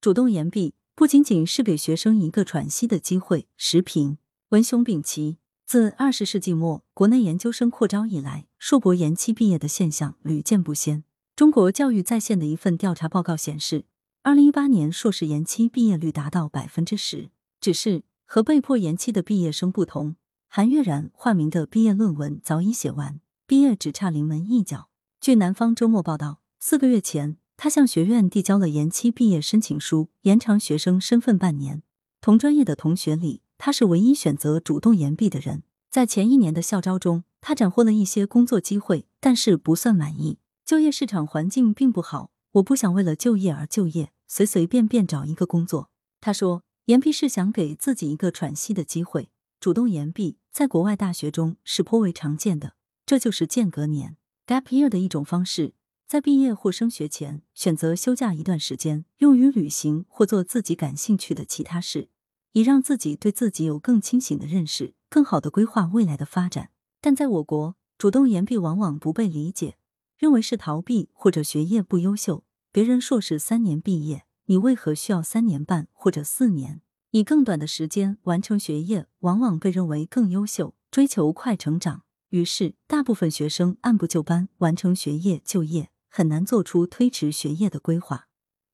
主动延毕不仅仅是给学生一个喘息的机会。时评：文雄丙奇。自二十世纪末国内研究生扩招以来，硕博延期毕业的现象屡见不鲜。中国教育在线的一份调查报告显示，二零一八年硕士延期毕业率达到百分之十。只是和被迫延期的毕业生不同，韩月然化名的毕业论文早已写完，毕业只差临门一脚。据南方周末报道，四个月前，他向学院递交了延期毕业申请书，延长学生身份半年。同专业的同学里。他是唯一选择主动延毕的人。在前一年的校招中，他斩获了一些工作机会，但是不算满意。就业市场环境并不好，我不想为了就业而就业，随随便便找一个工作。他说，延毕是想给自己一个喘息的机会。主动延毕在国外大学中是颇为常见的，这就是间隔年 （gap year） 的一种方式，在毕业或升学前选择休假一段时间，用于旅行或做自己感兴趣的其他事。以让自己对自己有更清醒的认识，更好的规划未来的发展。但在我国，主动延毕往往不被理解，认为是逃避或者学业不优秀。别人硕士三年毕业，你为何需要三年半或者四年？以更短的时间完成学业，往往被认为更优秀，追求快成长。于是，大部分学生按部就班完成学业就业，很难做出推迟学业的规划。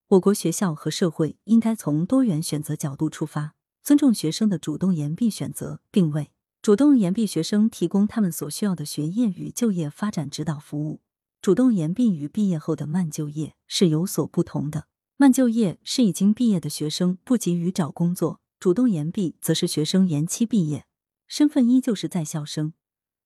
我国学校和社会应该从多元选择角度出发。尊重学生的主动延毕选择，并为主动延毕学生提供他们所需要的学业与就业发展指导服务。主动延毕与毕业后的慢就业是有所不同的。慢就业是已经毕业的学生不急于找工作，主动延毕则是学生延期毕业，身份依旧是在校生，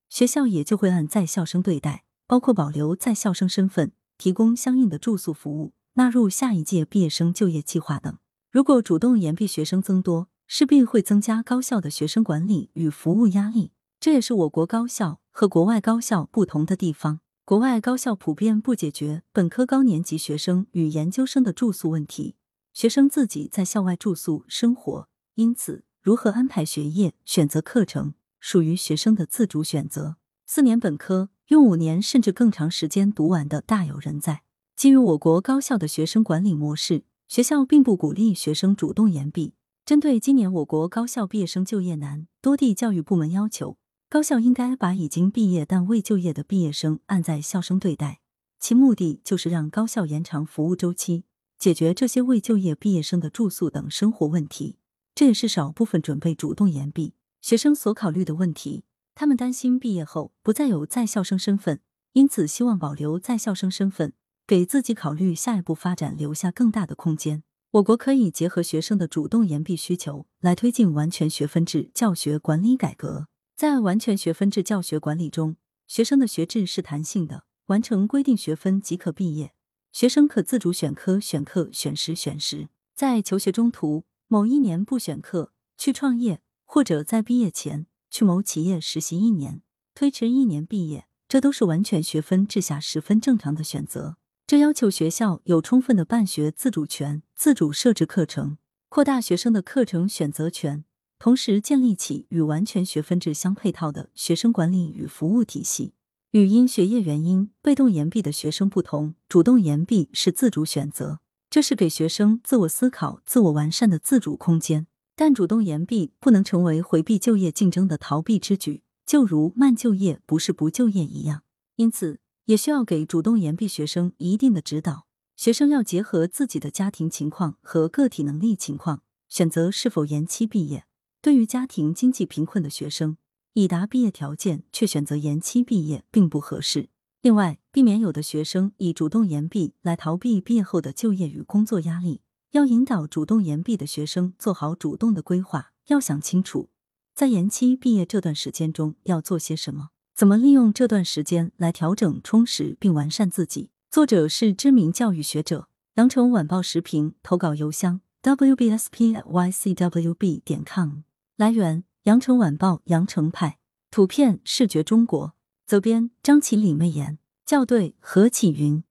学校也就会按在校生对待，包括保留在校生身份，提供相应的住宿服务，纳入下一届毕业生就业计划等。如果主动延毕学生增多，势必会增加高校的学生管理与服务压力，这也是我国高校和国外高校不同的地方。国外高校普遍不解决本科高年级学生与研究生的住宿问题，学生自己在校外住宿生活，因此如何安排学业、选择课程，属于学生的自主选择。四年本科用五年甚至更长时间读完的大有人在。基于我国高校的学生管理模式，学校并不鼓励学生主动延毕。针对今年我国高校毕业生就业难，多地教育部门要求高校应该把已经毕业但未就业的毕业生按在校生对待，其目的就是让高校延长服务周期，解决这些未就业毕业生的住宿等生活问题。这也是少部分准备主动延毕学生所考虑的问题。他们担心毕业后不再有在校生身份，因此希望保留在校生身份，给自己考虑下一步发展留下更大的空间。我国可以结合学生的主动延毕需求，来推进完全学分制教学管理改革。在完全学分制教学管理中，学生的学制是弹性的，完成规定学分即可毕业。学生可自主选科、选课、选时、选时。在求学中途某一年不选课去创业，或者在毕业前去某企业实习一年，推迟一年毕业，这都是完全学分制下十分正常的选择。这要求学校有充分的办学自主权，自主设置课程，扩大学生的课程选择权，同时建立起与完全学分制相配套的学生管理与服务体系。与因学业原因被动延毕的学生不同，主动延毕是自主选择，这是给学生自我思考、自我完善的自主空间。但主动延毕不能成为回避就业竞争的逃避之举，就如慢就业不是不就业一样。因此。也需要给主动延毕学生一定的指导，学生要结合自己的家庭情况和个体能力情况，选择是否延期毕业。对于家庭经济贫困的学生，已达毕业条件却选择延期毕业，并不合适。另外，避免有的学生以主动延毕来逃避毕业后的就业与工作压力，要引导主动延毕的学生做好主动的规划，要想清楚，在延期毕业这段时间中要做些什么。怎么利用这段时间来调整、充实并完善自己？作者是知名教育学者，羊城晚报时评投稿邮箱 wbspycwb 点 com。来源：羊城晚报羊城派，图片：视觉中国，责编：张起李媚妍，校对：何启云。